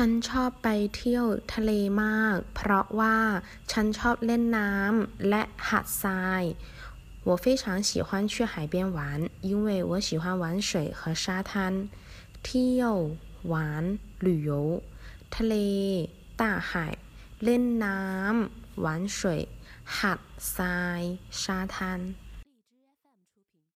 ฉันชอบไปเที่ยวทะเลมาก เพราะว่าฉันชอบเล่นน้ำและหาดทราย我非常喜欢去海边玩，因为我喜欢玩水和沙滩。เที่ยว玩旅游ทะเล大海เล่นน้ำ玩水หาดทราย沙滩